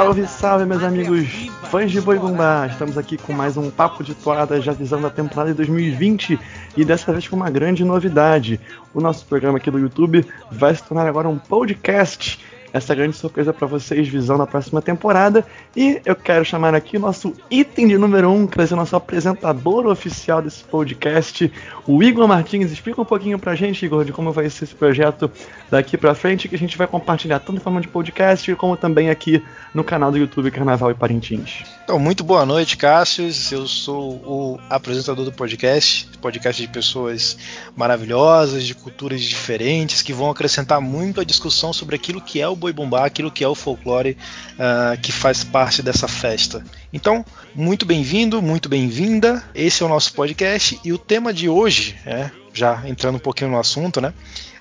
Salve, salve, meus amigos fãs de Boi Bumbá! Estamos aqui com mais um Papo de Toada, já visando a temporada de 2020 e dessa vez com uma grande novidade. O nosso programa aqui do YouTube vai se tornar agora um podcast essa grande surpresa para vocês, visão na próxima temporada. E eu quero chamar aqui o nosso item de número 1, um, trazer o nosso apresentador oficial desse podcast, o Igor Martins. Explica um pouquinho pra gente, Igor, de como vai ser esse projeto daqui pra frente, que a gente vai compartilhar tanto em forma de podcast, como também aqui no canal do YouTube Carnaval e Parintins. Então, muito boa noite, Cássio. Eu sou o apresentador do podcast, podcast de pessoas maravilhosas, de culturas diferentes, que vão acrescentar muito a discussão sobre aquilo que é o boi bumbá, aquilo que é o folclore uh, que faz parte dessa festa. Então, muito bem-vindo, muito bem-vinda. Esse é o nosso podcast e o tema de hoje, é, já entrando um pouquinho no assunto, né?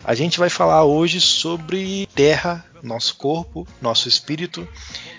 A gente vai falar hoje sobre terra, nosso corpo, nosso espírito,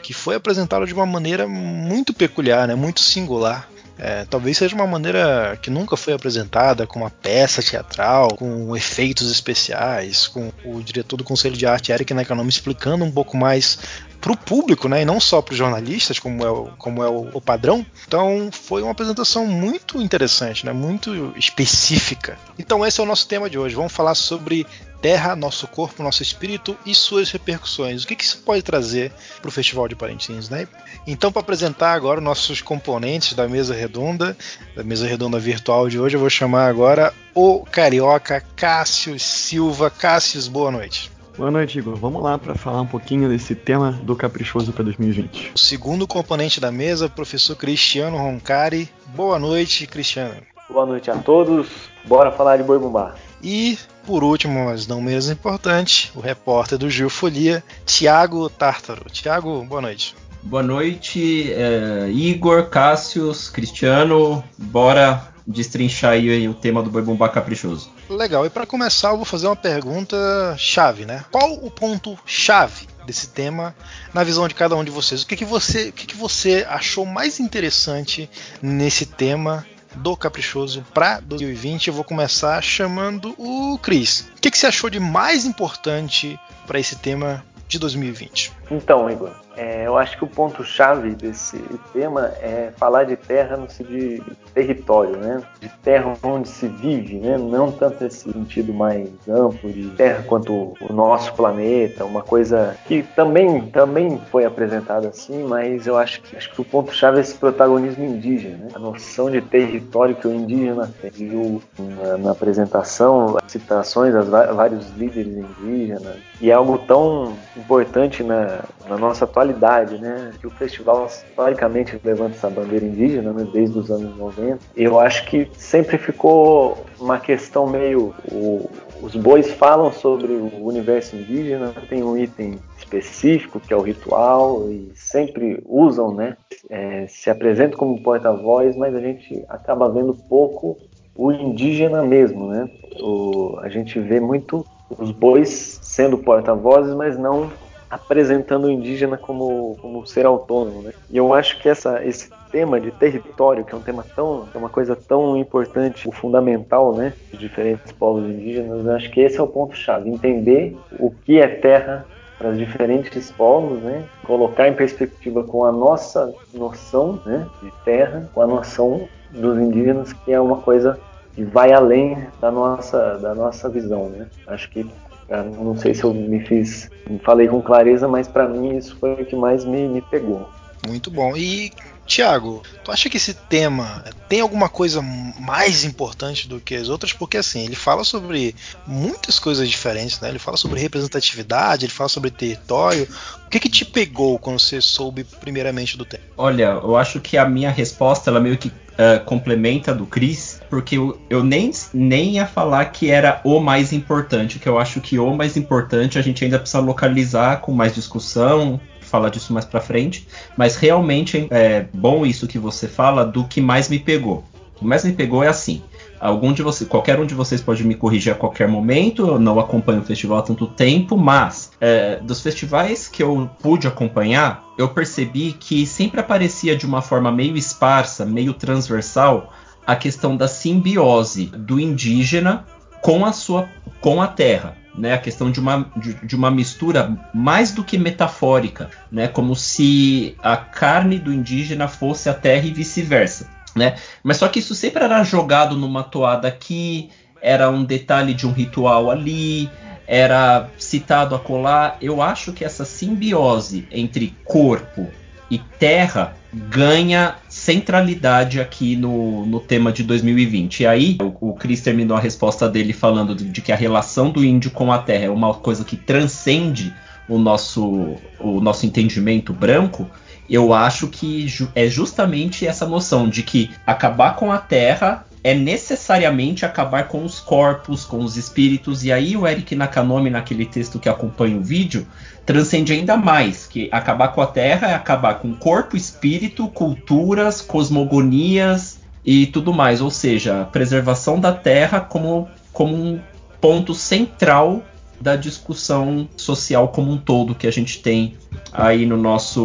que foi apresentado de uma maneira muito peculiar, né? muito singular. É, talvez seja uma maneira que nunca foi apresentada, com uma peça teatral, com efeitos especiais, com o diretor do Conselho de Arte, Eric Nakanome, explicando um pouco mais para o público, né, e não só para os jornalistas, como é, o, como é o, o, padrão. Então foi uma apresentação muito interessante, né, muito específica. Então esse é o nosso tema de hoje. Vamos falar sobre terra, nosso corpo, nosso espírito e suas repercussões. O que, que isso pode trazer para o Festival de Parintins, né? Então, para apresentar agora nossos componentes da mesa redonda, da mesa redonda virtual de hoje, eu vou chamar agora o carioca Cássio Silva. Cássio, boa noite. Boa noite, Igor. Vamos lá para falar um pouquinho desse tema do Caprichoso para 2020. O segundo componente da mesa, o professor Cristiano Roncari. Boa noite, Cristiano. Boa noite a todos. Bora falar de boi bumbá. E, por último, mas não menos importante, o repórter do Gil Folia, Tiago Tártaro. Tiago, boa noite. Boa noite, é, Igor, Cássius, Cristiano. Bora destrinchar aí o tema do Boi Bumbá Caprichoso. Legal, e para começar eu vou fazer uma pergunta chave, né? Qual o ponto chave desse tema na visão de cada um de vocês? O que, que você, o que, que você achou mais interessante nesse tema do Caprichoso para 2020. Eu vou começar chamando o Cris. O que, que você achou de mais importante para esse tema de 2020? Então, Igor, é, eu acho que o ponto-chave desse tema é falar de terra no de território, né? De terra onde se vive, né? Não tanto esse sentido mais amplo de terra quanto o nosso planeta, uma coisa que também, também foi apresentada assim, mas eu acho que, acho que o ponto-chave é esse protagonismo indígena, né? A noção de território que o indígena tem. Viu na, na apresentação, citações a vários líderes indígenas, e é algo tão importante na, na nossa atualidade né? Que o festival historicamente levanta essa bandeira indígena, né? Desde os anos 90. Eu acho que sempre ficou uma questão meio o, os bois falam sobre o universo indígena, tem um item específico que é o ritual e sempre usam, né? É, se apresentam como porta-voz, mas a gente acaba vendo pouco o indígena mesmo, né? O, a gente vê muito os bois sendo porta-vozes, mas não apresentando o indígena como, como ser autônomo. Né? E eu acho que essa, esse tema de território, que é um tema tão, é uma coisa tão importante, fundamental, né, de diferentes povos indígenas, acho que esse é o ponto chave, entender o que é terra para os diferentes povos, né, colocar em perspectiva com a nossa noção, né, de terra, com a noção dos indígenas, que é uma coisa que vai além da nossa da nossa visão, né? Acho que não sei se eu me fiz, falei com clareza, mas para mim isso foi o que mais me, me pegou. Muito bom. E Tiago, tu acha que esse tema tem alguma coisa mais importante do que as outras? Porque assim, ele fala sobre muitas coisas diferentes, né? Ele fala sobre representatividade, ele fala sobre território. O que que te pegou quando você soube primeiramente do tema? Olha, eu acho que a minha resposta ela meio que uh, complementa do Chris, porque eu, eu, nem, nem ia falar que era o mais importante, que eu acho que o mais importante a gente ainda precisa localizar com mais discussão, falar disso mais para frente, mas realmente é bom isso que você fala do que mais me pegou. O que mais me pegou é assim. Algum de vocês, qualquer um de vocês pode me corrigir a qualquer momento. Eu não acompanho o festival há tanto tempo, mas é, dos festivais que eu pude acompanhar, eu percebi que sempre aparecia de uma forma meio esparsa, meio transversal, a questão da simbiose do indígena com a sua com a terra. né, a questão de uma, de, de, uma mistura mais do que metafórica, né, como se a carne do indígena fosse a terra e vice-versa. Né? Mas só que isso sempre era jogado numa toada aqui, era um detalhe de um ritual ali, era citado a colar. Eu acho que essa simbiose entre corpo e terra ganha centralidade aqui no, no tema de 2020. E aí, o, o Chris terminou a resposta dele falando de, de, que a relação do índio com a terra é uma coisa que transcende o nosso, o nosso entendimento branco. Eu acho que é justamente essa noção de que acabar com a terra é necessariamente acabar com os corpos, com os espíritos. E aí o Eric Nakanomi, naquele texto que acompanha o vídeo, transcende ainda mais, que acabar com a Terra é acabar com corpo, espírito, culturas, cosmogonias e tudo mais. Ou seja, preservação da Terra como, como um ponto central da discussão social como um todo que a gente tem aí no nosso,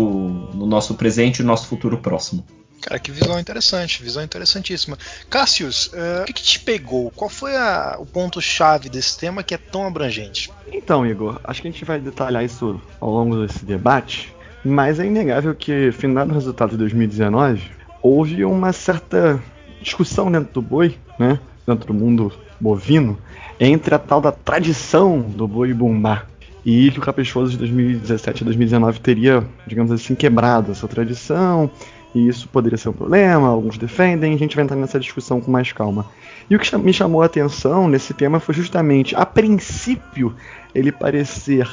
no nosso presente e no nosso futuro próximo. Cara, que visão interessante, visão interessantíssima. Cassius, uh, o que, que, te pegou? Qual foi a, o ponto-chave desse tema que é tão abrangente? Então, Igor, acho que a gente vai detalhar isso ao longo desse debate, mas é inegável que, final do resultado de 2019, houve uma certa discussão dentro do boi, né, dentro do mundo bovino, entre a tal da tradição do boi bumbá e que o caprichoso de 2017 e 2019 teria, digamos assim, quebrado essa tradição e isso poderia ser um problema, alguns defendem, a gente vai entrar nessa discussão com mais calma. E o que me chamou a atenção nesse tema foi justamente, a princípio, ele parecer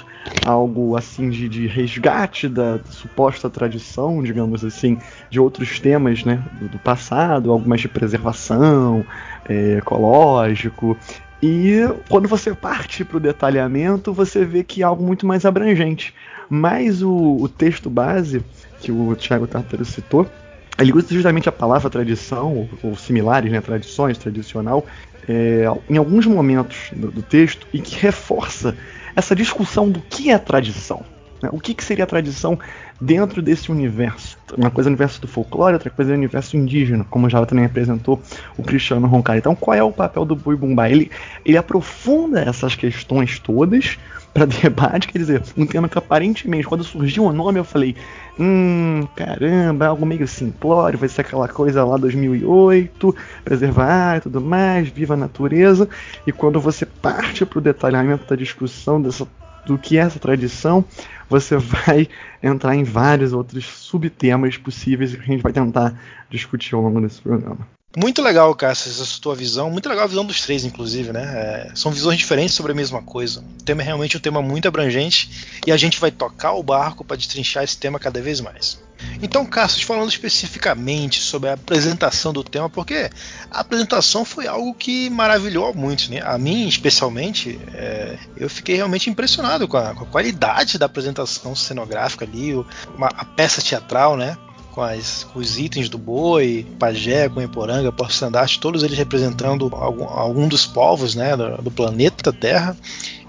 algo assim de, de resgate da suposta tradição, digamos assim, de outros temas né, do, do passado, algo mais de preservação, é, ecológico. E quando você parte para o detalhamento, você vê que é algo muito mais abrangente. Mas o, o texto base que o Thiago Tartaro citou, ele usa justamente a palavra tradição, ou, ou similares, né, tradições, tradicional, é, em alguns momentos do, do, texto, e que reforça essa discussão do que é tradição. Né? O que, que seria a tradição dentro desse universo? Uma coisa é o universo do folclore, outra coisa é o universo indígena, como já também apresentou o Cristiano Roncari. Então, qual é o papel do Boi Bumbá? Ele, ele aprofunda essas questões todas, para debate, quer dizer, um tema que aparentemente, quando surgiu o nome, eu falei, hum, caramba, algo meio simplório, vai ser aquela coisa lá 2008, preservar e tudo mais, viva a natureza, e quando você parte para o detalhamento da discussão dessa, do que é essa tradição, você vai entrar em vários outros subtemas possíveis que a gente vai tentar discutir ao longo desse programa. Muito legal, Cássio, essa tua visão. Muito legal a visão dos três, inclusive, né? É, são visões diferentes sobre a mesma coisa. O tema é realmente um tema muito abrangente e a gente vai tocar o barco para destrinchar esse tema cada vez mais. Então, Cássio, falando especificamente sobre a apresentação do tema, porque a apresentação foi algo que maravilhou muito, né? A mim, especialmente, é, eu fiquei realmente impressionado com a, com a, qualidade da apresentação cenográfica ali, uma, a peça teatral, né? com, as, com os itens do boi, pajé, Conheporanga, porto-estandarte, todos eles representando algum, algum dos povos né, do, do, planeta Terra.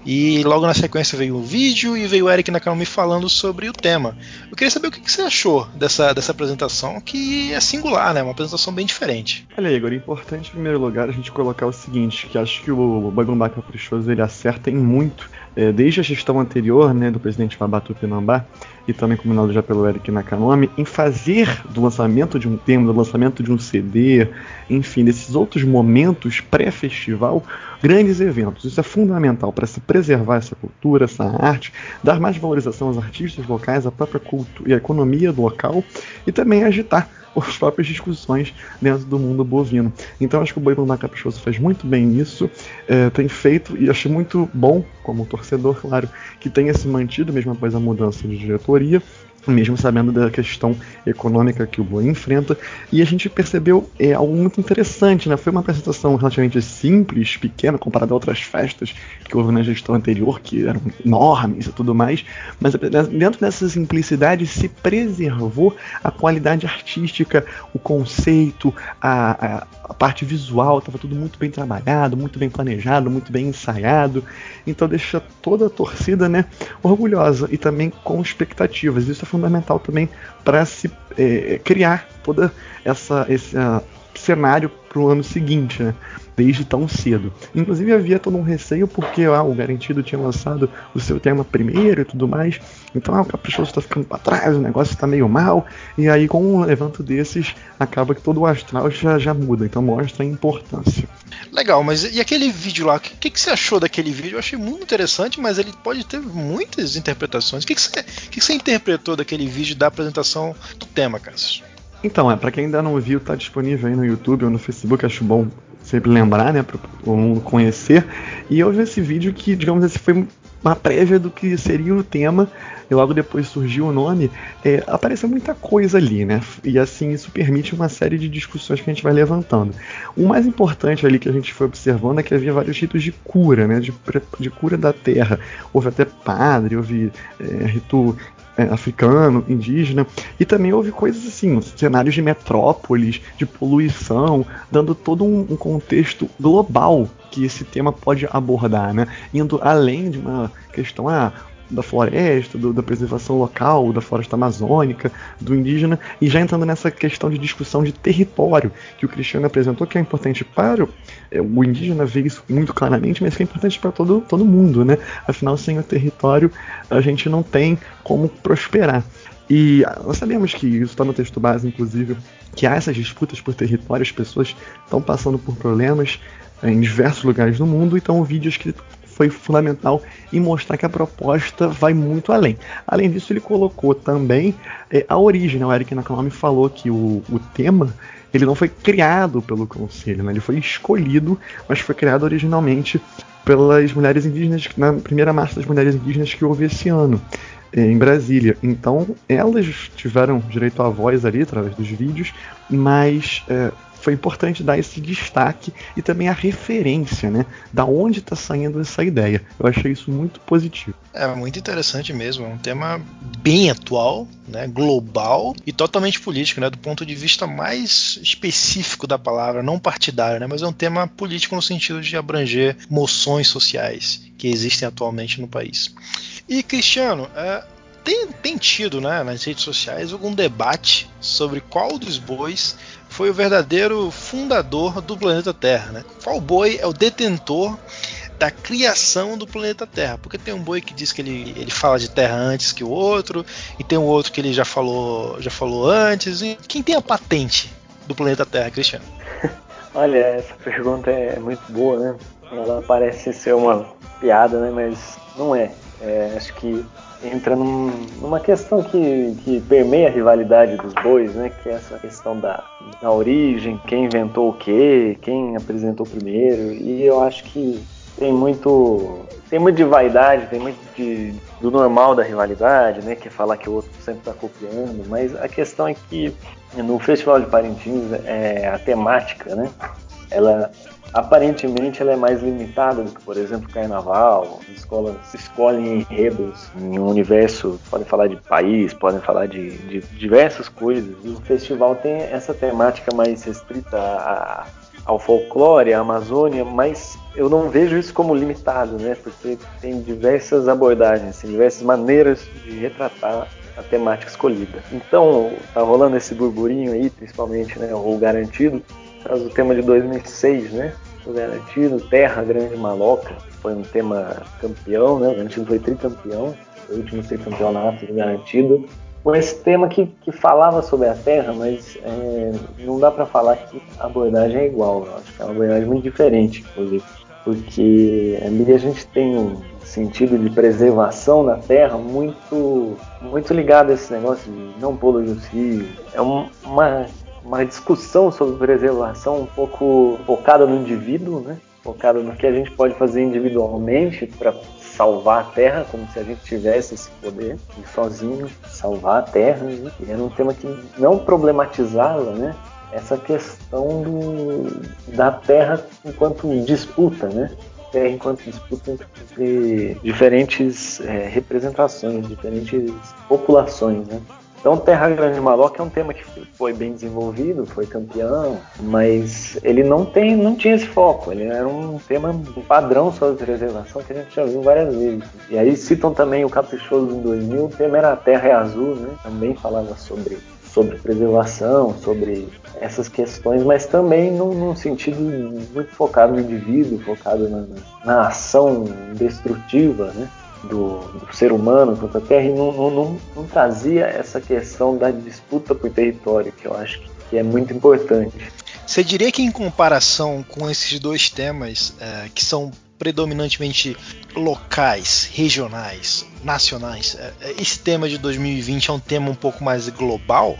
E logo na sequência veio um vídeo e veio o Eric Nakanomi falando sobre o tema. Eu queria saber o que, você achou dessa, dessa apresentação, que é singular, né? Uma apresentação bem diferente. Olha, Igor, é importante em primeiro lugar a gente colocar o seguinte, que acho que o Bagumbá Caprichoso ele acerta em muito é, desde a gestão anterior né, do presidente Fabatu Pinambá, e também combinado já pelo Eric Nakanomi, em fazer do lançamento de um tema, do lançamento de um CD, enfim, desses outros momentos pré-festival, grandes eventos. Isso é fundamental para se preservar essa cultura, essa arte, dar mais valorização aos artistas locais, à própria cultura e à economia do local, e também agitar as próprias discussões dentro do mundo bovino. Então acho que o Boi Bumbá Caprichoso faz muito bem isso, é, tem feito e acho muito bom, como torcedor, claro, que tenha se mantido mesmo após a mudança de diretoria mesmo sabendo da questão econômica que o Boi enfrenta. E a gente percebeu é, algo muito interessante, né? Foi uma apresentação relativamente simples, pequena, comparada a outras festas que houve na gestão anterior, que eram enormes e tudo mais. Mas dentro dessa simplicidade se preservou a qualidade artística, o conceito, a, a, a parte visual, estava tudo muito bem trabalhado, muito bem planejado, muito bem ensaiado. Então deixa toda a torcida né, orgulhosa e também com expectativas. Isso é fundamental também para se é, criar toda essa, essa cenário para o ano seguinte, né? Desde tão cedo. Inclusive havia todo um receio porque ah, o Garantido tinha lançado o seu tema primeiro e tudo mais. Então ah, o Caprichoso está ficando para trás, o negócio está meio mal. E aí com um evento desses acaba que todo o astral já, já muda. Então mostra a importância. Legal, mas e aquele vídeo lá? O que, que, você achou daquele vídeo? Eu achei muito interessante, mas ele pode ter muitas interpretações. O que, que, você, que você interpretou daquele vídeo da apresentação do tema, Cassius? Então, é, para quem ainda não viu, tá disponível aí no YouTube ou no Facebook, acho bom sempre lembrar, né, para o mundo conhecer. E eu vi esse vídeo que, digamos assim, foi uma prévia do que seria o tema, e logo depois surgiu o nome, é, apareceu muita coisa ali, né? E assim, isso permite uma série de discussões que a gente vai levantando. O mais importante ali que a gente foi observando é que havia vários ritos de cura, né? De, de cura da terra. Houve até padre, houve é, rito é, africano, indígena, e também houve coisas assim, cenários de metrópoles, de poluição, dando todo um, um contexto global que esse tema pode abordar, né? Indo além de uma questão, ah, da floresta, do, da preservação local, da floresta amazônica, do indígena, e já entrando nessa questão de discussão de território que o Cristiano apresentou, que é importante para o, é, indígena ver isso muito claramente, mas que é importante para todo, todo mundo, né? Afinal, sem o território, a gente não tem como prosperar. E nós sabemos que isso está no texto base, inclusive, que há essas disputas por território, as pessoas estão passando por problemas é, em diversos lugares do mundo, então o vídeo é escrito foi fundamental em mostrar que a proposta vai muito além. Além disso, ele colocou também é, a origem. Né? O Eric Nakamami falou que o, o tema ele não foi criado pelo conselho, né? ele foi escolhido, mas foi criado originalmente pelas mulheres indígenas, na primeira marcha das mulheres indígenas que houve esse ano é, em Brasília. Então, elas tiveram direito à voz ali através dos vídeos, mas é, foi importante dar esse destaque e também a referência, né? Da onde está saindo essa ideia. Eu achei isso muito positivo. É muito interessante mesmo, é um tema bem atual, né? Global e totalmente político, né? Do ponto de vista mais específico da palavra, não partidário, né? Mas é um tema político no sentido de abranger moções sociais que existem atualmente no país. E Cristiano, é, tem, tem tido né, nas redes sociais algum debate sobre qual dos bois foi o verdadeiro fundador do planeta Terra. Né? Qual boi é o detentor da criação do planeta Terra? Porque tem um boi que diz que ele, ele fala de Terra antes que o outro, e tem o outro que ele já falou, já falou antes. E quem tem a patente do planeta Terra, Cristiano? Olha, essa pergunta é muito boa, né? Ela parece ser uma piada, né? Mas não é. é acho que entra num, numa questão que, que permeia a rivalidade dos bois, né? Que é essa questão da, da origem, quem inventou o quê, quem apresentou primeiro. E eu acho que tem muito tem muito de vaidade, tem muito de, do normal da rivalidade, né? Que é falar que o outro sempre está copiando, mas a questão é que no Festival de Parintins é, a temática, né? Ela aparentemente ela é mais limitada do que, por exemplo, carnaval. As escolas escolhem enredos em um universo, podem falar de país, podem falar de, de diversas coisas. E o festival tem essa temática mais restrita a, ao folclore, à Amazônia, mas eu não vejo isso como limitado, né? Porque tem diversas abordagens, tem diversas maneiras de retratar a temática escolhida. Então, tá rolando esse burburinho aí, principalmente, né, o garantido, caso o tema de 2006, né? Garantido, Terra Grande Maloca, foi um tema campeão, né? O garantido foi tricampeão, o último tricampeonato do garantido. Com esse tema que, que falava sobre a Terra, mas é, não dá para falar que a abordagem é igual. Eu acho que é uma abordagem muito diferente, inclusive, porque ali a gente tem um sentido de preservação da terra muito muito ligado a esse negócio de não poluir os rios. É um, uma uma discussão sobre preservação um pouco focada no indivíduo, né? focada no que a gente pode fazer individualmente para salvar a Terra, como se a gente tivesse esse poder de sozinho salvar a Terra. Né? E era um tema que não problematizava né? essa questão do, da Terra enquanto disputa, né? Terra enquanto disputa entre diferentes é, representações, diferentes populações, né? Então, Terra Grande Maloca é um tema que foi bem desenvolvido, foi campeão, mas ele não tem, não tinha esse foco. Ele era um tema um padrão sobre preservação que a gente já viu várias vezes. E aí citam também o Caprichoso em 2000, o tema era Terra é Azul, né? Também falava sobre sobre preservação, sobre essas questões, mas também num, num sentido muito focado no indivíduo, focado na, na ação destrutiva, né? Do, do, ser humano contra a Terra e não, não, não, não, trazia essa questão da disputa por território, que eu acho que é muito importante. Você diria que em comparação com esses dois temas, é, que são predominantemente locais, regionais, nacionais, é, esse tema de 2020 é um tema um pouco mais global?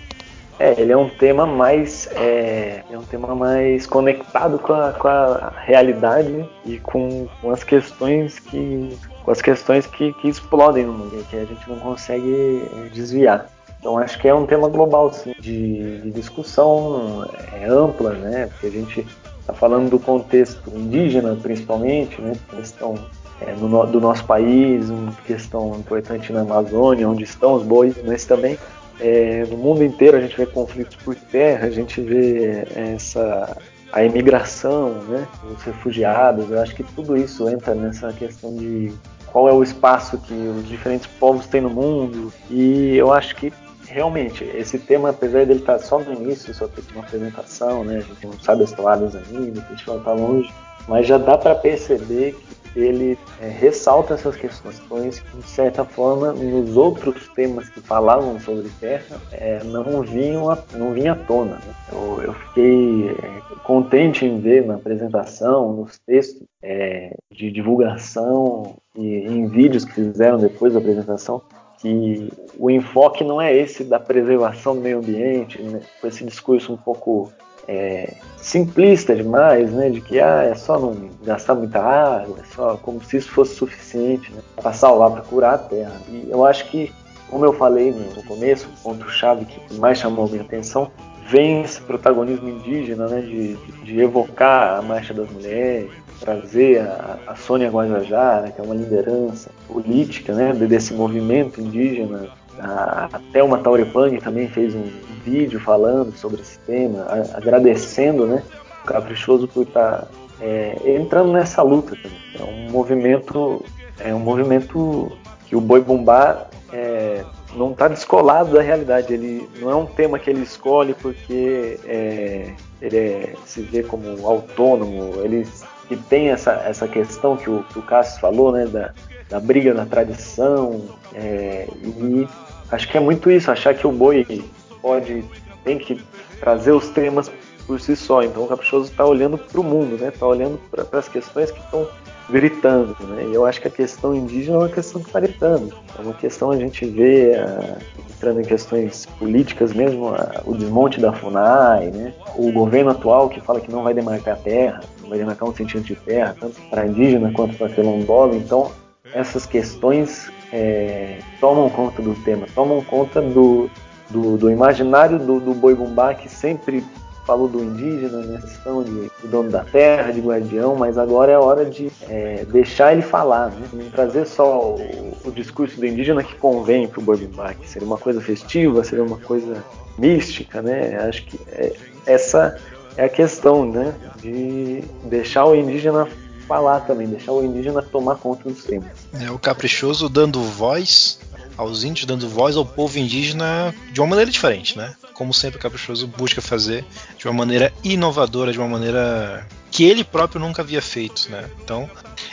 É, ele é um tema mais é, é um tema mais conectado com a, com a realidade e com, com, as questões que com as questões que, que explodem no mundo, que a gente não consegue é, desviar. Então acho que é um tema global sim, de, de discussão é, ampla, né? Porque a gente está falando do contexto indígena principalmente, né? Questão é, no, do nosso país, uma questão importante na Amazônia, onde estão os bois, mas também é, no mundo inteiro a gente vê conflitos por terra, a gente vê essa a imigração, né, os refugiados. Eu acho que tudo isso entra nessa questão de qual é o espaço que os diferentes povos têm no mundo. E eu acho que realmente esse tema, apesar dele estar só no início, só ter uma apresentação, né, a gente não sabe as toadas ainda, a gente vai estar longe, mas já dá para perceber que ele é, ressalta essas questões que, de certa forma, nos outros temas que falavam sobre terra, é, não, vinham a, não vinha à tona. Né? Eu, eu, fiquei é, contente em ver na apresentação, nos textos é, de divulgação e em vídeos que fizeram depois da apresentação, que o enfoque não é esse da preservação do meio ambiente, né? com esse discurso um pouco é, simplista demais, né? De que ah, é só não gastar muita água, é só como se isso fosse suficiente né, para salvar, para curar a Terra. E eu acho que, como eu falei no começo, o ponto-chave que mais chamou a minha atenção vem esse protagonismo indígena, né? De, de evocar a Marcha das Mulheres, trazer a, a Sônia Guajajara, que é uma liderança política, né? Desse movimento indígena a Thelma Taurepang também fez um vídeo falando sobre esse tema, agradecendo né, o Caprichoso por estar tá, é, entrando nessa luta também. É um movimento, é um movimento que o Boi Bumbá é, não está descolado da realidade. Ele não é um tema que ele escolhe porque é, ele é, se vê como autônomo. Ele que tem essa, essa questão que o, que o Cássio falou, né, da, da briga na tradição é, e acho que é muito isso, achar que o boi pode, tem que trazer os temas por si só. Então o Caprichoso está olhando para o mundo, né? Está olhando para as questões que estão gritando, né? E eu acho que a questão indígena é uma questão que está gritando. É uma questão a gente vê uh, entrando em questões políticas mesmo, uh, o desmonte da Funai, né? O governo atual que fala que não vai demarcar terra, não vai demarcar um centímetro de terra, tanto para indígena quanto para quilombola. Então essas questões é, tomam conta do tema, tomam conta do, do, do imaginário do, do boi bumbá que sempre falou do indígena, né, questão de, de, dono da terra, de guardião, mas agora é hora de é, deixar ele falar, né? não trazer só o, o, discurso do indígena que convém para o boi bumbá, que seria uma coisa festiva, seria uma coisa mística, né? Acho que é, essa é a questão, né? De deixar o indígena falar também, deixar o indígena tomar conta dos temas. É o caprichoso dando voz aos índios, dando voz ao povo indígena de uma maneira diferente, né? Como sempre o caprichoso busca fazer de uma maneira inovadora, de uma maneira que ele próprio nunca havia feito, né? Então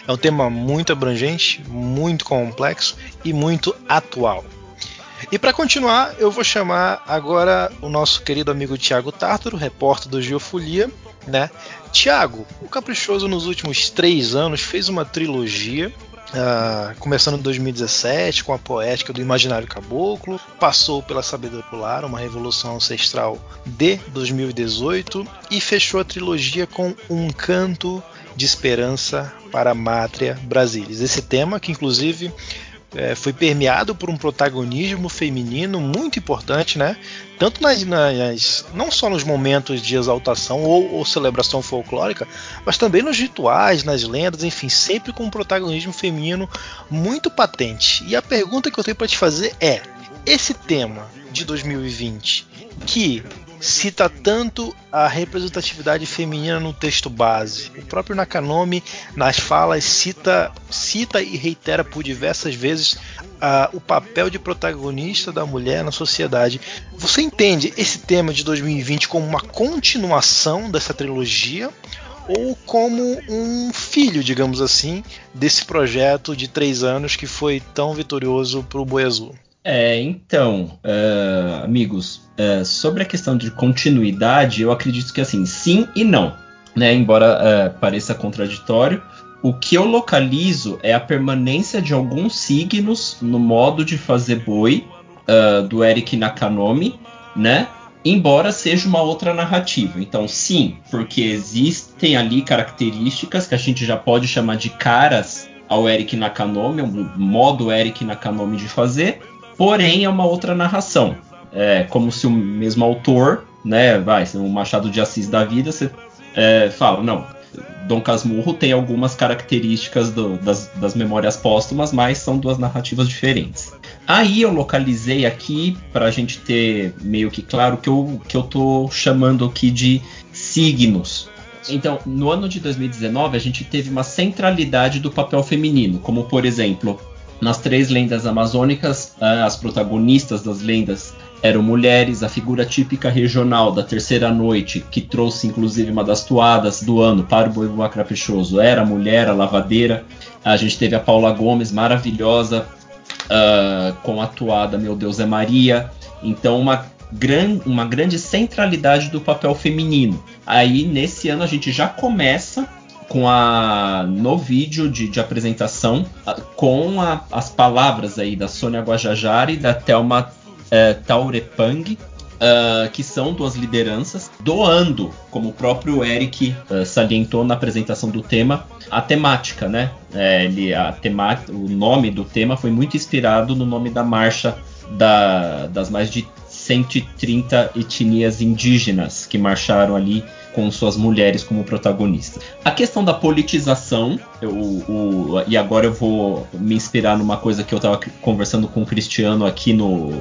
é um tema muito abrangente, muito complexo e muito atual. E para continuar, eu vou chamar agora o nosso querido amigo Tiago Tártaro, repórter do Geofolia, né? Tiago, o Caprichoso nos últimos três anos fez uma trilogia Uh, começando em 2017 com a poética do Imaginário Caboclo, passou pela Sabedoria Popular, uma revolução ancestral de 2018 e fechou a trilogia com um canto de esperança para a Mátria Brasilis. Esse tema que inclusive é, foi permeado por um protagonismo feminino muito importante, né? Tanto nas, nas não só nos momentos de exaltação ou, ou, celebração folclórica, mas também nos rituais, nas lendas, enfim, sempre com um protagonismo feminino muito patente. E a pergunta que eu tenho para te fazer é: esse tema de 2020 que cita tanto a representatividade feminina no texto base. O próprio Nakanomi, nas falas, cita, cita e reitera por diversas vezes uh, o papel de protagonista da mulher na sociedade. Você entende esse tema de 2020 como uma continuação dessa trilogia? ou como um filho, digamos assim, desse projeto de três anos que foi tão vitorioso para o Boi Azul. É, então, uh, amigos, uh, sobre a questão de continuidade, eu acredito que assim, sim e não. Né? Embora uh, pareça contraditório, o que eu localizo é a permanência de alguns signos no modo de fazer boi do Eric Nakanomi, né? embora seja uma outra narrativa. Então, sim, porque existem ali características que a gente já pode chamar de caras ao Eric Nakanomi, o modo Eric Nakanomi de fazer, porém é uma outra narração. É como se o mesmo autor, né, vai, o Machado de Assis da vida, você é, fala, não, Dom Casmurro tem algumas características do, das, das memórias póstumas, mas são duas narrativas diferentes. Aí eu localizei aqui, para a gente ter meio que claro, que eu, que eu tô chamando aqui de signos. Então, no ano de 2019, a gente teve uma centralidade do papel feminino, como por exemplo, nas três lendas amazônicas, as protagonistas das lendas eram mulheres, a figura típica regional da terceira noite, que trouxe inclusive uma das toadas do ano para o Boi Caprichoso, era a mulher, a lavadeira. A gente teve a Paula Gomes, maravilhosa, uh, com a toada Meu Deus é Maria. Então, uma, gran, uma grande centralidade do papel feminino. Aí, nesse ano, a gente já começa com a no vídeo de, de apresentação com a, as palavras aí da Sônia Guajajara e da Thelma é, Taurepang, Uh, que são duas lideranças, doando, como o próprio Eric uh, salientou na apresentação do tema, a temática, né? É, ele, a tema, o nome do tema foi muito inspirado no nome da marcha da, das mais de 130 etnias indígenas que marcharam ali com suas mulheres como protagonistas. A questão da politização, eu, o, e agora eu vou me inspirar numa coisa que eu estava conversando com o Cristiano aqui no,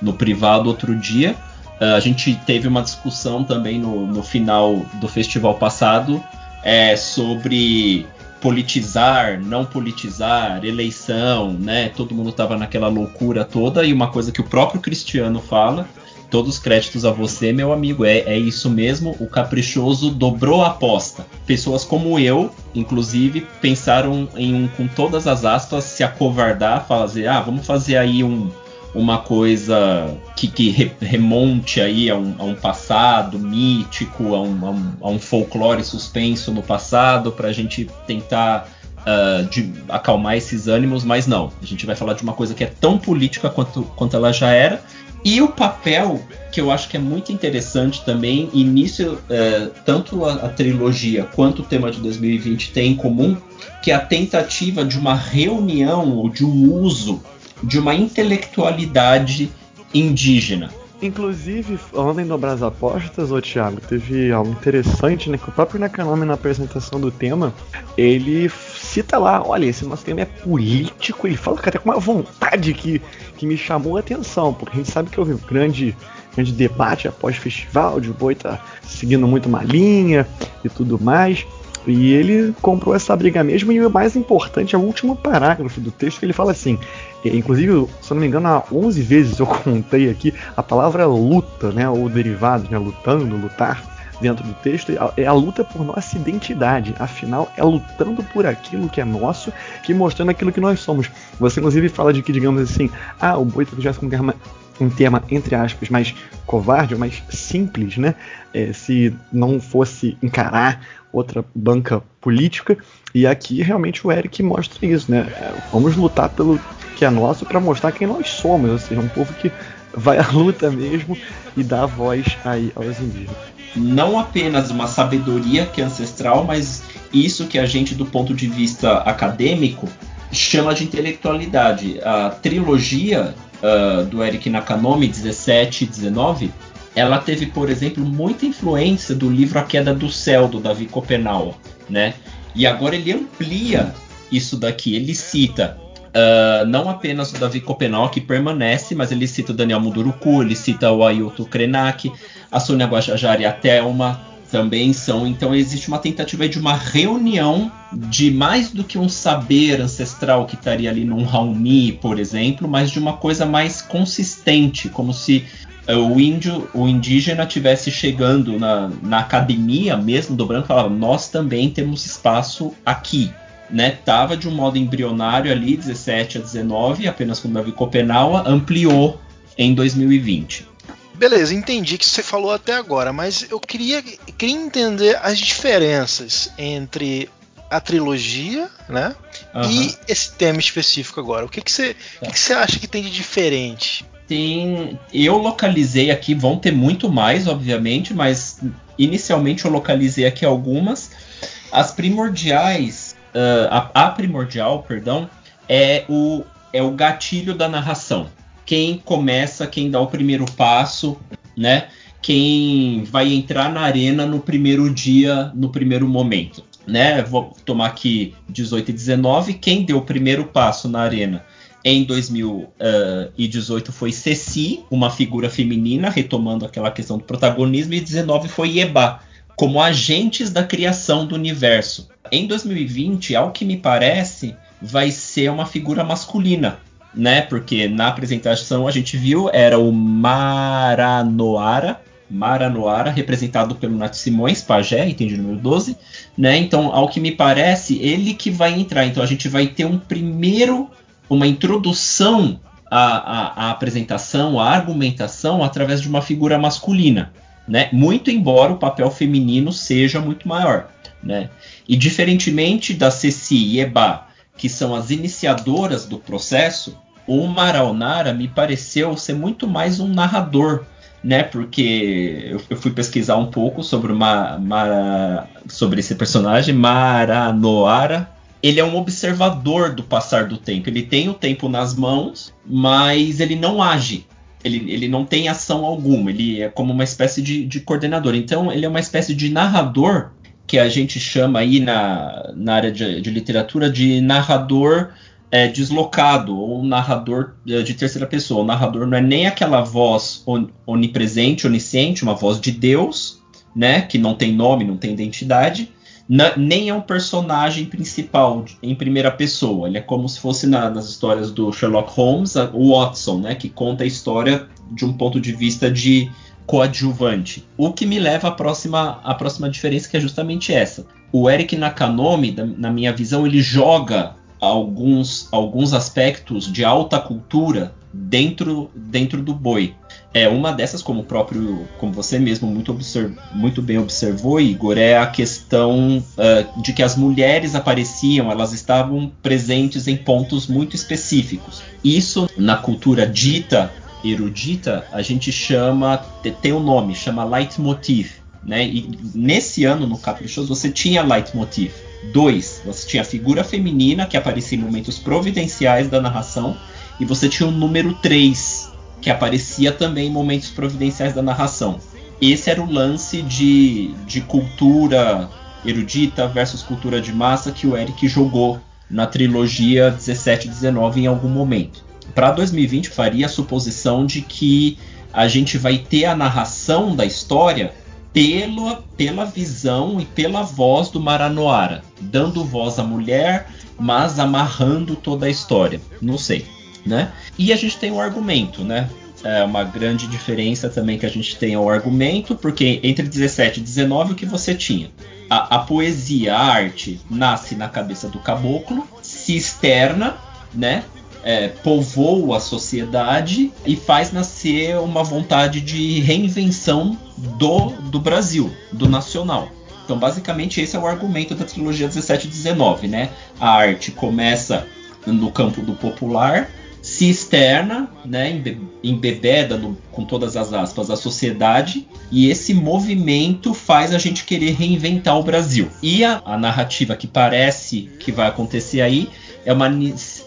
no privado outro dia. Uh, a gente teve uma discussão também no, no final do festival passado é, sobre politizar, não politizar, eleição, né? Todo mundo estava naquela loucura toda e uma coisa que o próprio Cristiano fala Todos os créditos a você, meu amigo. É, é isso mesmo. O caprichoso dobrou a aposta. Pessoas como eu, inclusive, pensaram em um, com todas as aspas, se acovardar, fazer, ah, vamos fazer aí um, uma coisa que, que re, remonte aí a um, a um, passado mítico, a um, a um, a um folclore suspenso no passado, para a gente tentar uh, de acalmar esses ânimos, mas não. A gente vai falar de uma coisa que é tão política quanto, quanto ela já era e o papel que eu acho que é muito interessante também, e nisso é, tanto a, a, trilogia quanto o tema de 2020 tem em comum, que é a tentativa de uma reunião ou de um uso de uma intelectualidade indígena. Inclusive, falando em dobrar as apostas, ô Thiago, teve algo interessante, né? Que o próprio Nakanomi, na apresentação do tema, ele cita lá, olha, esse nosso tema é político, ele fala até com uma vontade que, que me chamou a atenção, porque a gente sabe que houve um grande, grande debate após o festival, de Boi tá seguindo muito uma linha e tudo mais. E ele comprou essa briga mesmo, e o mais importante é o último parágrafo do texto, que ele fala assim: inclusive, se eu não me engano, há 11 vezes eu contei aqui a palavra luta, né, ou derivado, né, lutando, lutar dentro do texto é a luta por nossa identidade. Afinal, é lutando por aquilo que é nosso que mostrando aquilo que nós somos. Você, inclusive, fala de que, digamos assim, ah, o boi talvez com um tema, um tema, entre aspas, mais covarde, mais simples, né? É, se não fosse encarar outra banca política. E aqui realmente o Eric mostra isso, né? É, vamos lutar pelo que é nosso para mostrar quem nós somos, ou seja, um povo que vai à luta mesmo e dá voz aí aos indígenas não apenas uma sabedoria que é ancestral, mas isso que a gente, do ponto de vista acadêmico, chama de intelectualidade. A trilogia uh, do Eric Nakanomi, 17 e 19, ela teve, por exemplo, muita influência do livro A Queda do Céu, do Davi Copenau, né? E agora ele amplia isso daqui. Ele cita Uh, não apenas o Davi Copenal, que permanece, mas ele cita o Daniel Munduruku, ele cita o Ailton Krenak, a Sônia Guajajara e a Thelma também são. Então existe uma tentativa de uma reunião de mais do que um saber ancestral que estaria ali num Raoni, por exemplo, mas de uma coisa mais consistente, como se o índio, o indígena tivesse chegando na, na academia mesmo do branco, falava: nós também temos espaço aqui né, tava de um modo embrionário ali, 17 a 19, apenas com Davi Copenaua, ampliou em 2020. Beleza, entendi que você falou até agora, mas eu queria, queria entender as diferenças entre a trilogia, né? Uhum. E esse tema específico agora. O que, que, você, tá. que, que você acha que tem de diferente? Tem. Eu localizei aqui, vão ter muito mais, obviamente, mas inicialmente eu localizei aqui algumas. As primordiais uh, a, a, primordial, perdão, é o, é o gatilho da narração. Quem começa, quem dá o primeiro passo, né? Quem vai entrar na arena no primeiro dia, no primeiro momento, né? Vou tomar aqui 18 e 19. Quem deu o primeiro passo na arena em 2018 foi Ceci, uma figura feminina, retomando aquela questão do protagonismo, e 19 foi Eba, como agentes da criação do universo. Em 2020, ao que me parece, vai ser uma figura masculina, né? Porque na apresentação a gente viu era o Maranoara, Maranoara, representado pelo Nath Simões, pajé, de número 12, né? Então, ao que me parece, ele que vai entrar. Então, a gente vai ter um primeiro, uma introdução à, à, à apresentação, à argumentação, através de uma figura masculina né? Muito embora o papel feminino seja muito maior, né? E diferentemente da Ceci e Eba, que são as iniciadoras do processo, o Maraonara me pareceu ser muito mais um narrador, né? Porque eu, eu fui pesquisar um pouco sobre, uma, Mara, sobre esse personagem, Maranoara. Ele é um observador do passar do tempo. Ele tem o tempo nas mãos, mas ele não age ele, ele não tem ação alguma, ele é como uma espécie de, de coordenador. Então, ele é uma espécie de narrador que a gente chama aí na, na área de, de literatura de narrador é, deslocado ou narrador é, de terceira pessoa. O narrador não é nem aquela voz on, onipresente, onisciente, uma voz de Deus, né, que não tem nome, não tem identidade, nem é um personagem principal em primeira pessoa. Ele é como se fosse na, nas histórias do Sherlock Holmes, o Watson, né, que conta a história de um ponto de vista de coadjuvante. O que me leva à próxima, à próxima diferença, que é justamente essa. O Eric Nakanomi, da, na minha visão, ele joga alguns, alguns aspectos de alta cultura dentro, dentro do boi. É uma dessas, como o próprio, como você mesmo muito, muito bem observou, Igor, é a questão uh, de que as mulheres apareciam, elas estavam presentes em pontos muito específicos. Isso na cultura dita erudita a gente chama tem um nome, chama leitmotiv, né? E nesse ano no Caprichoso você tinha leitmotiv. Dois, você tinha a figura feminina que aparecia em momentos providenciais da narração e você tinha o número 3, que aparecia também em momentos providenciais da narração. Esse era o lance de, de cultura erudita versus cultura de massa que o Eric jogou na trilogia 17 e 19 em algum momento. Para 2020 faria a suposição de que a gente vai ter a narração da história pela, pela visão e pela voz do Maranoara, dando voz à mulher, mas amarrando toda a história. Não sei né? E a gente tem o argumento, né? É uma grande diferença também que a gente tem o argumento, porque entre 17 e 19 o que você tinha? A, a poesia, a arte, nasce na cabeça do caboclo, se externa, né? É, povoa a sociedade e faz nascer uma vontade de reinvenção do, do Brasil, do nacional. Então, basicamente, esse é o argumento da trilogia 17 e 19, né? A arte começa no campo do popular, se externa, né, embebeda no, com todas as aspas, a sociedade, e esse movimento faz a gente querer reinventar o Brasil. E a, a narrativa que parece que vai acontecer aí é uma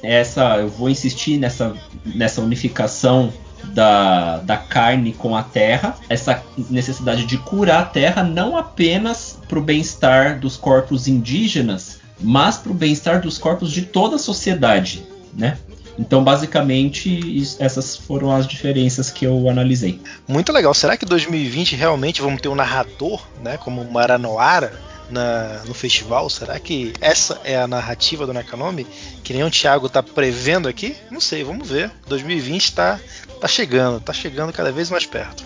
essa, eu vou insistir nessa, nessa unificação da, da carne com a terra, essa necessidade de curar a terra não apenas para o bem-estar dos corpos indígenas, mas para o bem-estar dos corpos de toda a sociedade né? Então, basicamente, essas foram as diferenças que eu analisei. Muito legal. Será que 2020 realmente vamos ter um narrador, né, como Maranoara, na, no festival? Será que essa é a narrativa do Nakanomi? Que nem o Thiago está prevendo aqui? Não sei, vamos ver. 2020 está tá chegando, está chegando cada vez mais perto.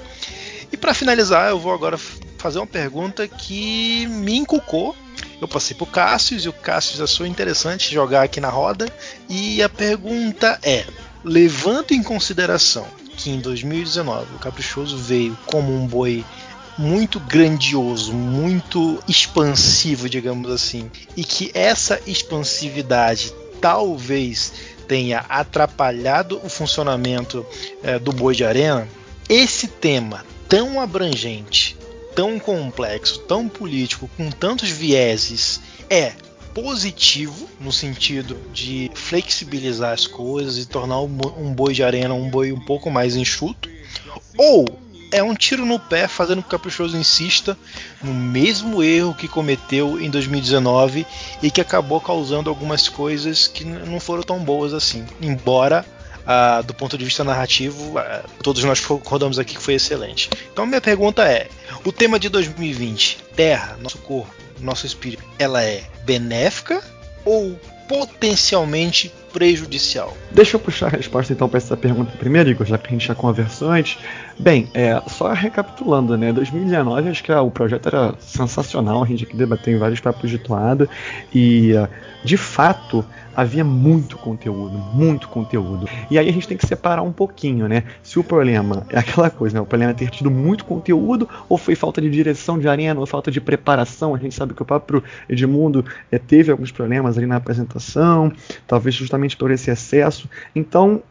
E para finalizar, eu vou agora fazer uma pergunta que me inculcou eu passei pro Cassius e o Cassius achou interessante jogar aqui na roda. E a pergunta é: levando em consideração que em 2019 o Caprichoso veio como um boi muito grandioso, muito expansivo, digamos assim, e que essa expansividade talvez tenha atrapalhado o funcionamento é, do boi de arena, esse tema tão abrangente tão complexo, tão político, com tantos vieses, é positivo no sentido de flexibilizar as coisas e tornar um boi de arena um boi um pouco mais enxuto, ou é um tiro no pé fazendo com que o Caprichoso insista no mesmo erro que cometeu em 2019 e que acabou causando algumas coisas que não foram tão boas assim, embora uh, do ponto de vista narrativo, uh, todos nós concordamos aqui que foi excelente. Então minha pergunta é: o tema de 2020, Terra, nosso corpo, nosso espírito, ela é benéfica ou potencialmente prejudicial? Deixa eu puxar a resposta então para essa pergunta primeiro, Igor, já que a gente já conversou antes. Bem, é, só recapitulando, né? 2019 acho que ah, o projeto era sensacional, a gente aqui debateu em vários papos de toada e uh, de fato havia muito conteúdo, muito conteúdo. E aí a gente tem que separar um pouquinho, né? Se o problema é aquela coisa, né? O problema é ter tido muito conteúdo, ou foi falta de direção de arena, ou falta de preparação. A gente sabe que o próprio Edmundo é, teve alguns problemas ali na apresentação, talvez justamente por esse excesso. Então,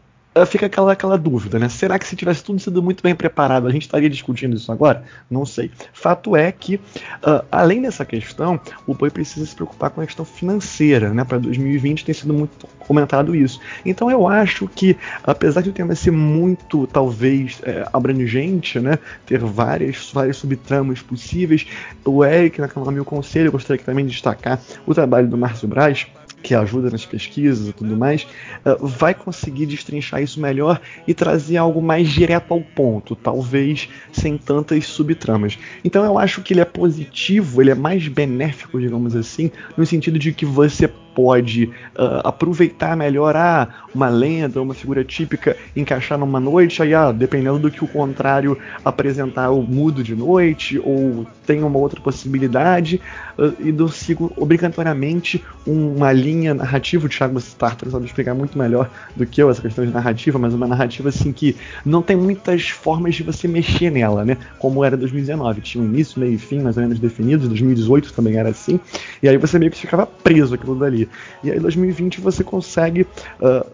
fica aquela, aquela dúvida, né? Será que se tivesse tudo sido muito bem preparado, a gente estaria discutindo isso agora? Não sei. Fato é que, uh, além dessa questão, o Boi precisa se preocupar com a questão financeira, né? Para 2020 tem sido muito comentado isso. Então eu acho que, apesar de o tema ser muito, talvez, é, abrangente, né? Ter várias, várias subtramas possíveis, o Eric, na Meu Conselho, eu gostaria também de destacar o trabalho do Márcio Braz, que ajuda nas pesquisas e tudo mais, uh, vai conseguir destrinchar isso melhor e trazer algo mais direto ao ponto, talvez sem tantas subtramas. Então eu acho que ele é positivo, ele é mais benéfico, digamos assim, no sentido de que você pode uh, aproveitar melhor ah, uma lenda, uma figura típica, encaixar numa noite, aí ah, dependendo do que o contrário apresentar, eu mudo de noite, ou tem uma outra possibilidade, uh, e do sigo obrigatoriamente uma linha narrativa, o Thiago Starter sabe explicar muito melhor do que eu essa questão de narrativa, mas uma narrativa assim que não tem muitas formas de você mexer nela, né? Como era 2019, tinha um início, meio e fim mais ou menos definidos, 2018 também era assim, e aí você meio que ficava preso aquilo dali. E aí, em 2020, você consegue. Uh,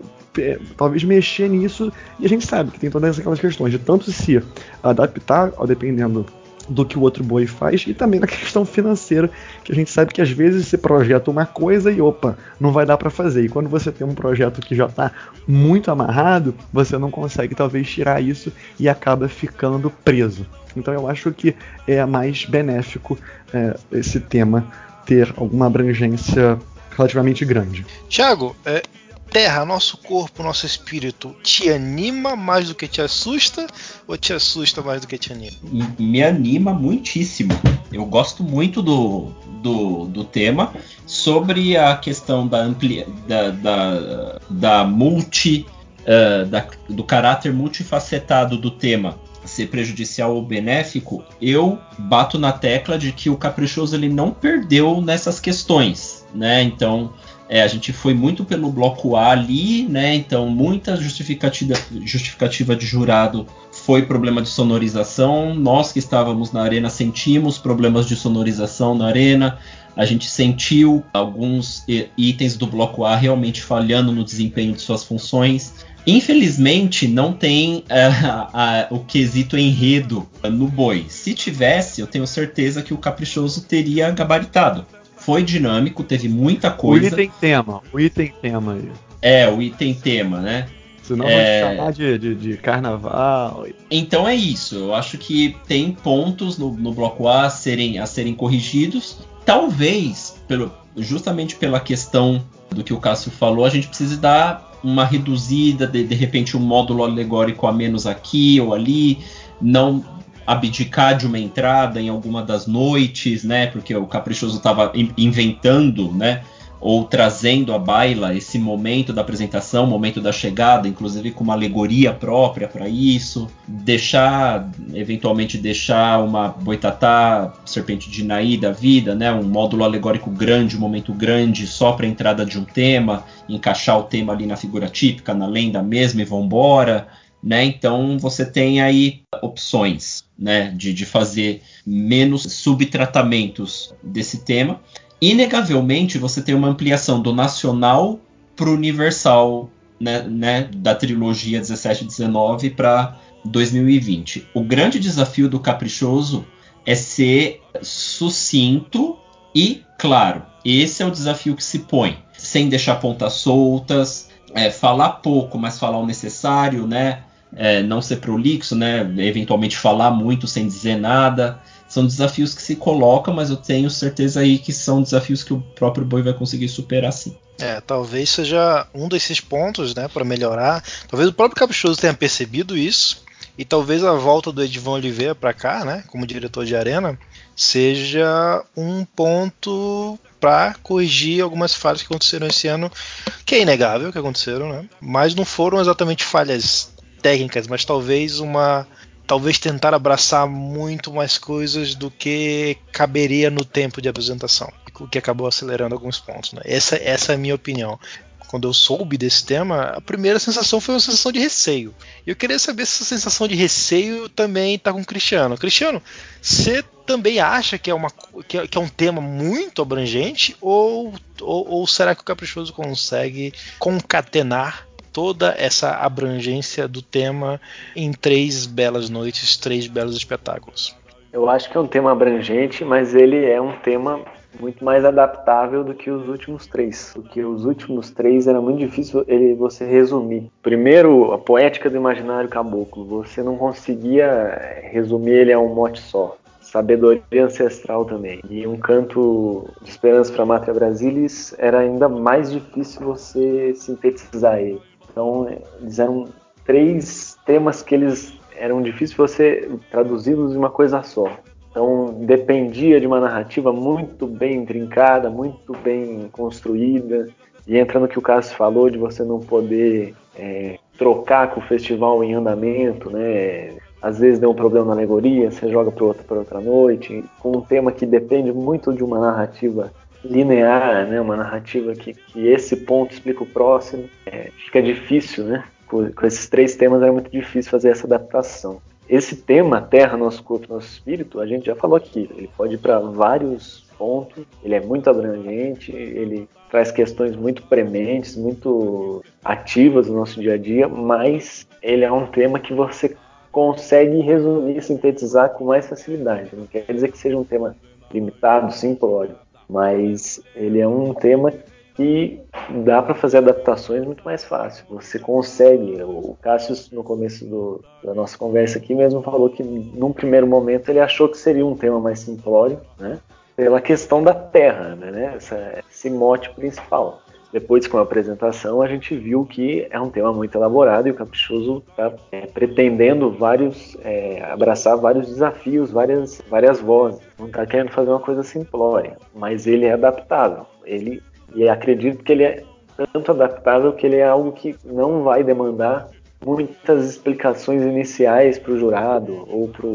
talvez mexer nisso, e a gente sabe que tem todas aquelas questões de tanto se adaptar, ao dependendo do que o outro boi faz, e também na questão financeira, que a gente sabe que às vezes você projeta uma coisa e opa, não vai dar para fazer. E quando você tem um projeto que já está muito amarrado, você não consegue talvez tirar isso e acaba ficando preso. Então eu acho que é mais benéfico é, esse tema ter alguma abrangência relativamente grande. Tiago, é, Terra, nosso corpo, nosso espírito, te anima mais do que te assusta ou te assusta mais do que te anima? Me anima muitíssimo. Eu gosto muito do, do, do tema sobre a questão da amplia, da, da, da multi, uh, da, do caráter multifacetado do tema ser prejudicial ou benéfico, eu bato na tecla de que o caprichoso ele não perdeu nessas questões né? Então é, a gente foi muito pelo bloco A ali, né? Então muita justificativa, justificativa de jurado foi problema de sonorização. Nós que estávamos na arena sentimos problemas de sonorização na arena. A gente sentiu alguns itens do bloco A realmente falhando no desempenho de suas funções. Infelizmente, não tem uh, o quesito enredo no boi. Se tivesse, eu tenho certeza que o Caprichoso teria gabaritado foi dinâmico, teve muita coisa. O item tema, o item tema aí. É, o item tema, né? Senão é... vão chamar de, de, de, carnaval. Então é isso. Eu acho que tem pontos no, no bloco A a serem, a serem corrigidos. Talvez, pelo, justamente pela questão do que o Cássio falou, a gente precise dar uma reduzida, de, de repente um módulo alegórico a menos aqui ou ali, não abdicar de uma entrada em alguma das noites, né? Porque o Caprichoso estava inventando, né? ou trazendo à baila esse momento da apresentação, momento da chegada, inclusive com uma alegoria própria para isso, deixar, eventualmente deixar uma boitatá, serpente de Naí da vida, né, um módulo alegórico grande, um momento grande só para entrada de um tema, encaixar o tema ali na figura típica, na lenda mesmo e vambora. Né? Então você tem aí opções né, de, de fazer menos subtratamentos desse tema inegavelmente você tem uma ampliação do nacional para o universal, né, né, da trilogia 17 e 19 para 2020. O grande desafio do Caprichoso é ser sucinto e claro. Esse é o desafio que se põe, sem deixar pontas soltas, é, falar pouco, mas falar o necessário, né? É, não ser prolixo, né? Eventualmente falar muito sem dizer nada são desafios que se colocam, mas eu tenho certeza aí que são desafios que o próprio Boi vai conseguir superar sim. É, talvez seja um desses pontos, né, para melhorar. Talvez o próprio Caprichoso tenha percebido isso e talvez a volta do Edivão Oliveira para cá, né, como diretor de arena, seja um ponto para corrigir algumas falhas que aconteceram esse ano, que é inegável que aconteceram, né? Mas não foram exatamente falhas técnicas, mas talvez uma talvez tentar abraçar muito mais coisas do que caberia no tempo de apresentação, o que acabou acelerando alguns pontos. Né? Essa, essa é a minha opinião. Quando eu soube desse tema, a primeira sensação foi uma sensação de receio. E eu queria saber se essa sensação de receio também está com o Cristiano. Cristiano, você também acha que é, uma, que é, que é um tema muito abrangente? Ou, ou, ou será que o Caprichoso consegue concatenar toda essa abrangência do tema em três belas noites, três belos espetáculos. Eu acho que é um tema abrangente, mas ele é um tema muito mais adaptável do que os últimos três, porque os últimos três era muito difícil ele você resumir. Primeiro, a poética do imaginário caboclo, você não conseguia resumir ele a um mote só. Sabedoria ancestral também. E um canto de esperança para a Mátria Brasilis era ainda mais difícil você sintetizar ele. Então, eles eram três temas que eles eram difíceis você traduzi-los em uma coisa só. Então, dependia de uma narrativa muito bem intrincada, muito bem construída. E entra no que o Cássio falou de você não poder é, trocar com o festival em andamento, né? Às vezes deu um problema na alegoria, você joga para outra, outra noite, com um tema que depende muito de uma narrativa linear, né? Uma narrativa que, que esse ponto explica o próximo. É, fica difícil, né? Com, com, esses três temas é muito difícil fazer essa adaptação. Esse tema, Terra, Nosso Corpo, Nosso Espírito, a gente já falou aqui. Ele pode ir para vários pontos, ele é muito abrangente, ele traz questões muito prementes, muito ativas no nosso dia a dia, mas ele é um tema que você consegue resumir, sintetizar com mais facilidade. Não quer dizer que seja um tema limitado, simplório mas ele é um tema que dá para fazer adaptações muito mais fácil. Você consegue. O Cássio, no começo do, da nossa conversa aqui, mesmo falou que num primeiro momento ele achou que seria um tema mais simplório, né? Pela questão da terra, né? Essa, esse mote principal. Depois, com a apresentação, a gente viu que é um tema muito elaborado e o Caprichoso está é, pretendendo vários, é, abraçar vários desafios, várias, várias vozes. Não está querendo fazer uma coisa simplória, mas ele é adaptável. Ele, e acredito que ele é tanto adaptável que ele é algo que não vai demandar muitas explicações iniciais para o jurado ou para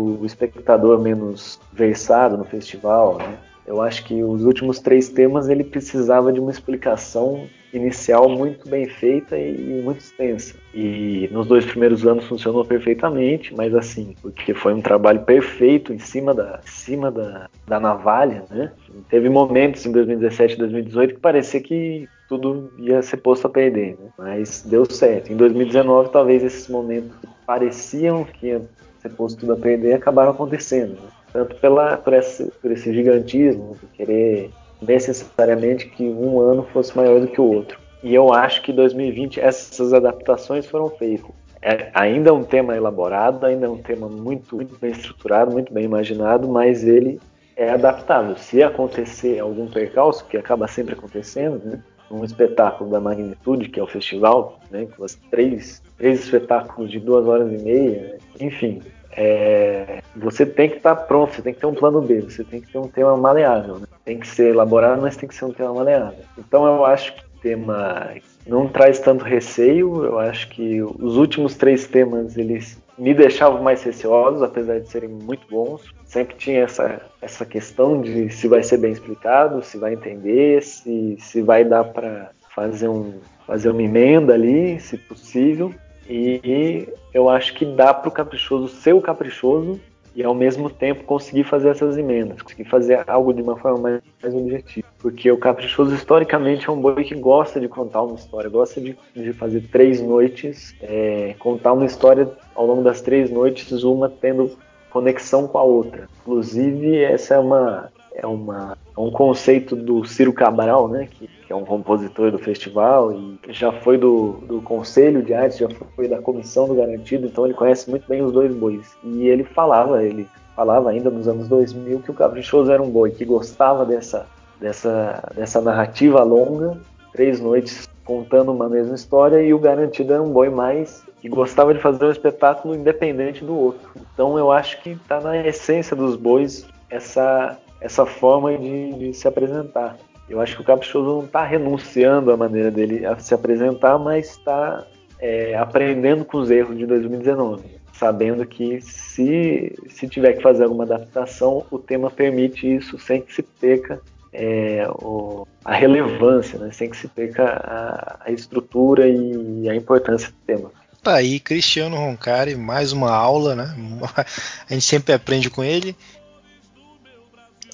o espectador menos versado no festival, né? Eu acho que os últimos três temas ele precisava de uma explicação inicial muito bem feita e muito extensa. E nos dois primeiros anos funcionou perfeitamente, mas assim, porque foi um trabalho perfeito em cima da, em cima da, da navalha, né? Teve momentos em 2017 e 2018 que parecia que tudo ia ser posto a perder, né? mas deu certo. Em 2019, talvez esses momentos que pareciam que ia ser posto tudo a perder acabaram acontecendo. Né? Tanto pela, por, esse, por esse gigantismo, de querer necessariamente que um ano fosse maior do que o outro. E eu acho que 2020 essas adaptações foram feitas. É, ainda é um tema elaborado, ainda é um tema muito, muito bem estruturado, muito bem imaginado, mas ele é adaptável. Se acontecer algum percalço, que acaba sempre acontecendo, né? um espetáculo da magnitude que é o festival, né, com as três, três espetáculos de duas horas e meia, enfim, é, você tem que estar tá pronto, você tem que ter um plano B, você tem que ter um tema maleável, né? tem que ser elaborado, mas tem que ser um tema maleável. Então eu acho que o tema não traz tanto receio, eu acho que os últimos três temas eles me deixavam mais receosos, apesar de serem muito bons. Sempre tinha essa, essa questão de se vai ser bem explicado, se vai entender, se, se vai dar para fazer, um, fazer uma emenda ali, se possível. E eu acho que dá para o caprichoso ser o caprichoso e ao mesmo tempo conseguir fazer essas emendas, conseguir fazer algo de uma forma mais, mais objetiva. Porque o caprichoso historicamente é um boi que gosta de contar uma história, gosta de, de fazer três noites, é, contar uma história ao longo das três noites, uma tendo conexão com a outra. Inclusive, essa é uma, é uma é um conceito do Ciro Cabral, né, que, que, é um compositor do festival e já foi do, do Conselho de Arte, já foi da Comissão do Garantido, então ele conhece muito bem os dois bois. E ele falava, ele falava ainda nos anos 2000 que o Caprichoso era um boi que gostava dessa, dessa, dessa narrativa longa, três noites contando uma mesma história, e o Garantido era um boi mais que gostava de fazer um espetáculo independente do outro. Então eu acho que está na essência dos bois essa essa forma de, de se apresentar. Eu acho que o Caprichoso não está renunciando à maneira dele a se apresentar, mas está é, aprendendo com os erros de 2019, sabendo que se, se tiver que fazer alguma adaptação, o tema permite isso sem que se perca é, o, a relevância, né? sem que se perca a, a estrutura e a importância do tema. Tá aí, Cristiano Roncari, mais uma aula, né? A gente sempre aprende com ele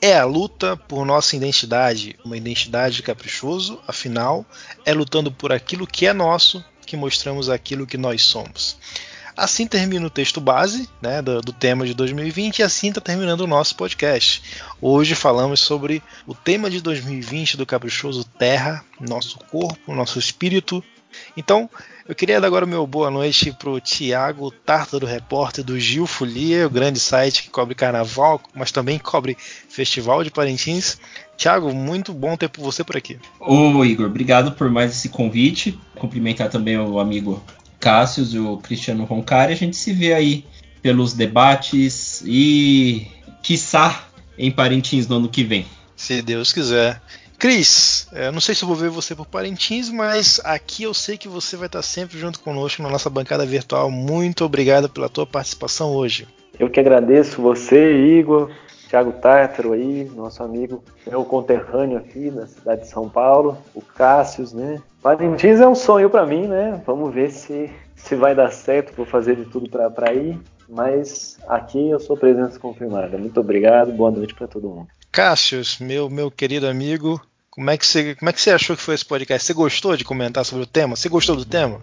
é a luta por nossa identidade, uma identidade caprichoso, afinal, é lutando por aquilo que é nosso que mostramos aquilo que nós somos. Assim termina o texto base né, do, do, tema de 2020 e assim está terminando o nosso podcast. Hoje falamos sobre o tema de 2020 do Caprichoso Terra, nosso corpo, nosso espírito. Então, eu queria dar agora meu boa noite pro Tiago Tártaro, repórter do Gil Folia, o grande site que cobre carnaval, mas também cobre Festival de Parintins. Tiago, muito bom ter você por aqui. Ô Igor, obrigado por mais esse convite. Cumprimentar também o amigo Cássio e o Cristiano Roncari. A gente se vê aí pelos debates e, quiçá, em Parintins no ano que vem. Se Deus quiser. Cris, eu não sei se eu vou ver você por Parintins, mas aqui eu sei que você vai estar sempre junto conosco na nossa bancada virtual. Muito obrigado pela tua participação hoje. Eu que agradeço você, Igor, Thiago Tártaro aí, nosso amigo, meu conterrâneo aqui da cidade de São Paulo, o Cássius, né? Parintins é um sonho para mim, né? Vamos ver se, se vai dar certo, vou fazer de tudo para ir. Mas aqui eu sou presença confirmada. Muito obrigado, boa noite para todo mundo. Cássius, meu, meu querido amigo, como é, que você, como é que você achou que foi esse podcast? Você gostou de comentar sobre o tema? Você gostou do tema?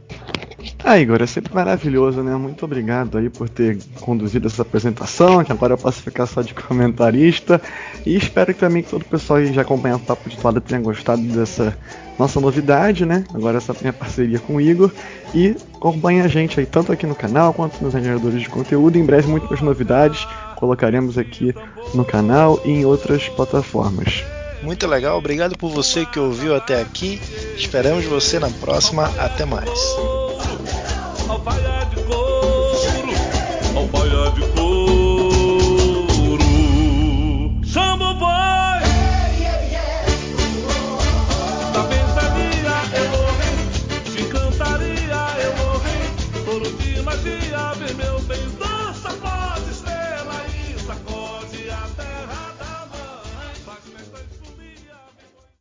Ah, Igor, é sempre maravilhoso, né? Muito obrigado aí por ter conduzido essa apresentação, que agora eu posso ficar só de comentarista. E espero que também que todo o pessoal aí já acompanha o Papo de Toada tenha gostado dessa nossa novidade, né? Agora essa minha parceria com o Igor. E acompanhe a gente aí, tanto aqui no canal quanto nos agregadores de conteúdo. Em breve, muitas novidades colocaremos aqui no canal e em outras plataformas. Muito legal, obrigado por você que ouviu até aqui. Esperamos você na próxima. Até mais.